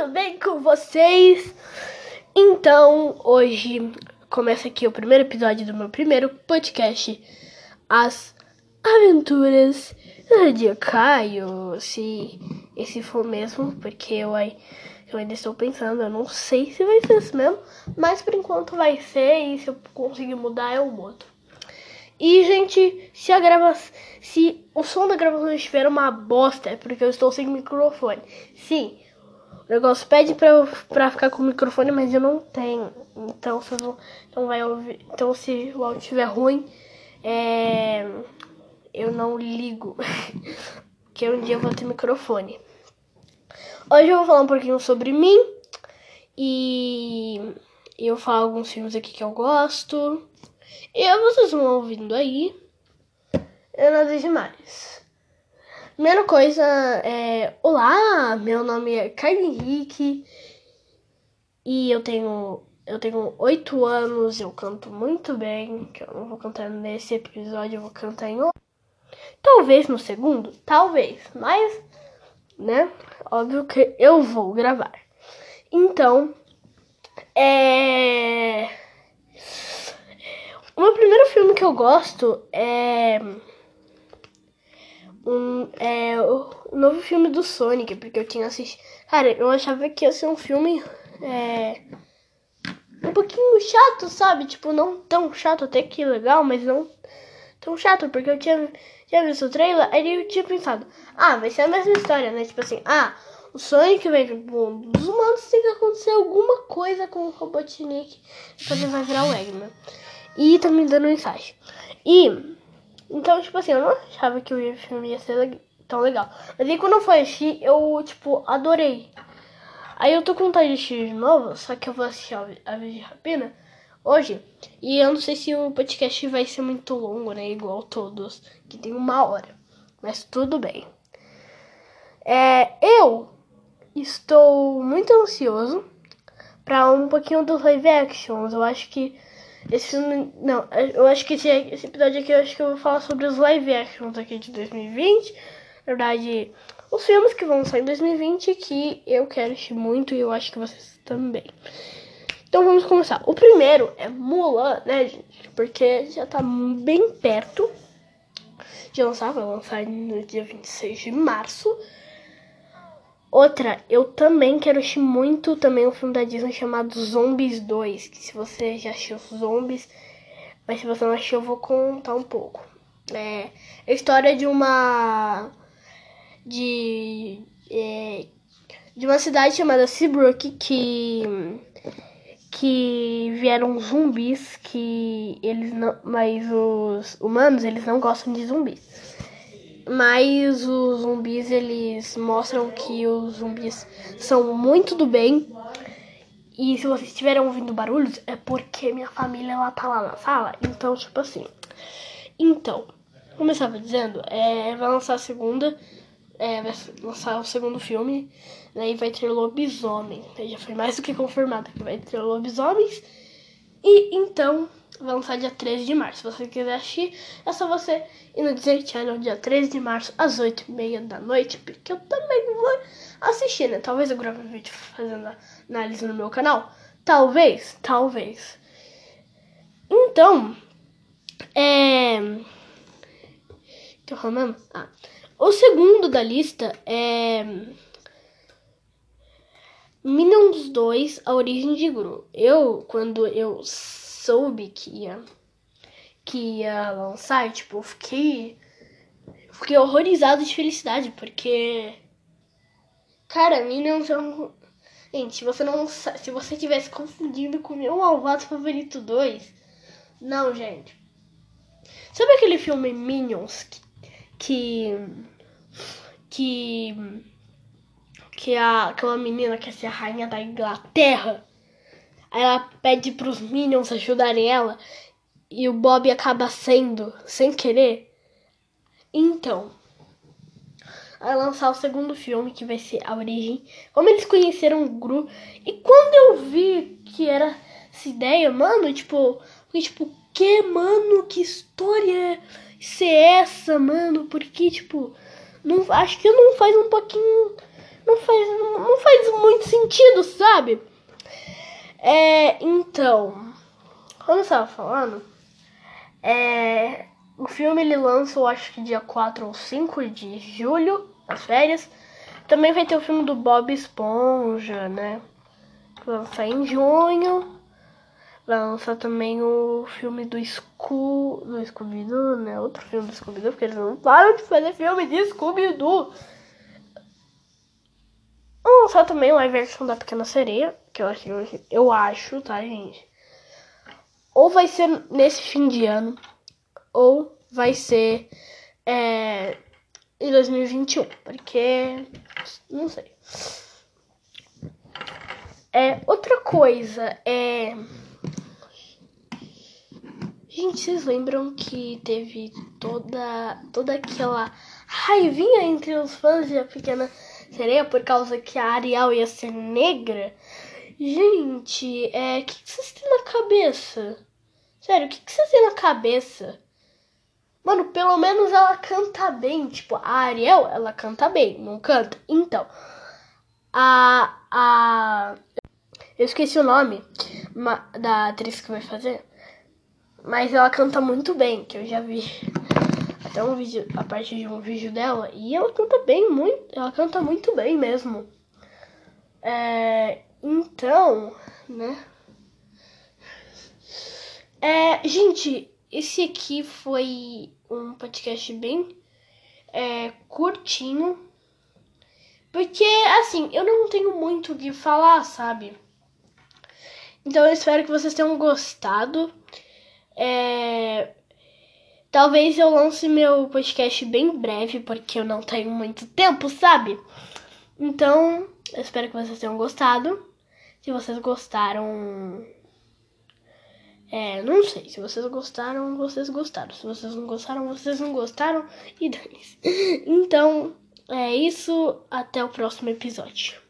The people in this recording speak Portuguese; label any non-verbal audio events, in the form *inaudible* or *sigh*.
tudo bem com vocês? Então, hoje começa aqui o primeiro episódio do meu primeiro podcast, As Aventuras de Caio. Se esse for mesmo, porque eu, eu ainda estou pensando, eu não sei se vai ser isso mesmo, mas por enquanto vai ser e se eu conseguir mudar eu mudo. E, gente, se a gravação. Se o som da gravação estiver uma bosta, é porque eu estou sem microfone. Sim, o negócio pede pra, eu, pra ficar com o microfone, mas eu não tenho. Então, se eu, então vai ouvir. Então, se o áudio estiver ruim, é, eu não ligo. *laughs* que um dia eu vou ter microfone. Hoje eu vou falar um pouquinho sobre mim. E eu falar alguns filmes aqui que eu gosto. E vocês vão ouvindo aí. Eu nada demais. Primeira coisa é. Olá, meu nome é Caio Henrique. E eu tenho. Eu tenho oito anos, eu canto muito bem. Que eu não vou cantar nesse episódio, eu vou cantar em outro. Talvez no segundo, talvez. Mas, né? Óbvio que eu vou gravar. Então, é. O meu primeiro filme que eu gosto é. Um, é o novo filme do Sonic, porque eu tinha assistido. Cara, eu achava que ia ser um filme. É, um pouquinho chato, sabe? Tipo, não tão chato, até que legal, mas não tão chato, porque eu tinha, tinha visto o trailer, aí eu tinha pensado, ah, vai ser a mesma história, né? Tipo assim, ah, o Sonic vem mundo dos humanos, tem que acontecer alguma coisa com o Robotnik, depois ele vai virar o Eggman. E tá me dando mensagem. E, então, tipo assim, eu não achava que o filme ia ser tão legal. Mas aí quando eu fui assistir, eu, tipo, adorei. Aí eu tô com vontade de assistir de novo, só que eu vou assistir a Vez de Rapina hoje. E eu não sei se o podcast vai ser muito longo, né? Igual todos, que tem uma hora. Mas tudo bem. É, eu estou muito ansioso para um pouquinho dos live actions. Eu acho que esse filme. Não, eu acho que esse, esse episódio aqui eu acho que eu vou falar sobre os live actions aqui de 2020. Na verdade, os filmes que vão sair em 2020 que eu quero assistir muito e eu acho que vocês também. Então vamos começar. O primeiro é Mulan, né, gente? Porque já tá bem perto de lançar, vai lançar no dia 26 de março. Outra, eu também quero assistir muito também um filme da Disney chamado Zombies 2, que se você já assistiu Zombies, mas se você não assistiu eu vou contar um pouco. É a história de uma de é, de uma cidade chamada Seabrook que que vieram zumbis que eles não, mas os humanos eles não gostam de zumbis. Mas os zumbis, eles mostram que os zumbis são muito do bem. E se vocês estiverem ouvindo barulhos, é porque minha família ela tá lá na sala. Então, tipo assim. Então, como eu estava dizendo, é, vai lançar a segunda. É, vai lançar o segundo filme. Daí vai ter lobisomem. Já foi mais do que confirmado que vai ter lobisomens. E então vai lançar dia 13 de março. Se você quiser assistir, é só você ir no Disney Channel dia 13 de março, às 8h30 da noite, porque eu também vou assistir, né? Talvez eu grave um vídeo fazendo análise no meu canal. Talvez, talvez. Então, é. Tô falando? Ah. O segundo da lista é. Minions 2, A Origem de Gru. Eu, quando eu soube que ia, que ia lançar, tipo, eu fiquei, fiquei horrorizado de felicidade, porque, cara, Minions é um... Gente, se você não se você tivesse confundindo com meu Malvado Favorito 2, não, gente. Sabe aquele filme Minions que que que a aquela menina quer ser a rainha da Inglaterra? Aí ela pede pros Minions ajudarem ela e o Bob acaba sendo, sem querer. Então, vai lançar o segundo filme, que vai ser A Origem. Como eles conheceram o Gru. E quando eu vi que era essa ideia, mano, tipo, fiquei tipo, que, mano, que história é essa, mano? Porque, tipo, não, acho que não faz um pouquinho não faz, não faz muito sentido, sabe? É, então, como eu estava falando, é, o filme ele lança, eu acho que dia 4 ou 5 de julho, nas férias. Também vai ter o filme do Bob Esponja, né? Vai lançar em junho. Vai lançar também o filme do Scoo... do Scooby-Doo, né? Outro filme do Scooby-Doo, porque eles não param de fazer filme de Scooby-Doo. Vão lançar também live versão da Pequena Sereia, que eu acho, eu acho, tá, gente? Ou vai ser nesse fim de ano, ou vai ser é, em 2021, porque não sei. É, outra coisa é. Gente, vocês lembram que teve toda toda aquela raivinha entre os fãs de A Pequena Sereia por causa que a Ariel ia ser negra? Gente, é, o que, que vocês têm na cabeça? Sério, o que, que vocês têm na cabeça? Mano, pelo menos ela canta bem. Tipo, a Ariel, ela canta bem, não canta? Então, a. a eu esqueci o nome da atriz que vai fazer. Mas ela canta muito bem, que eu já vi *laughs* até um vídeo, a parte de um vídeo dela. E ela canta bem, muito. Ela canta muito bem mesmo. É, então, né? É, gente, esse aqui foi um podcast bem é, curtinho. Porque, assim, eu não tenho muito o que falar, sabe? Então eu espero que vocês tenham gostado. É... Talvez eu lance meu podcast bem breve, porque eu não tenho muito tempo, sabe? Então, eu espero que vocês tenham gostado. Se vocês gostaram. É, não sei. Se vocês gostaram, vocês gostaram. Se vocês não gostaram, vocês não gostaram. E dane. Então, é isso. Até o próximo episódio.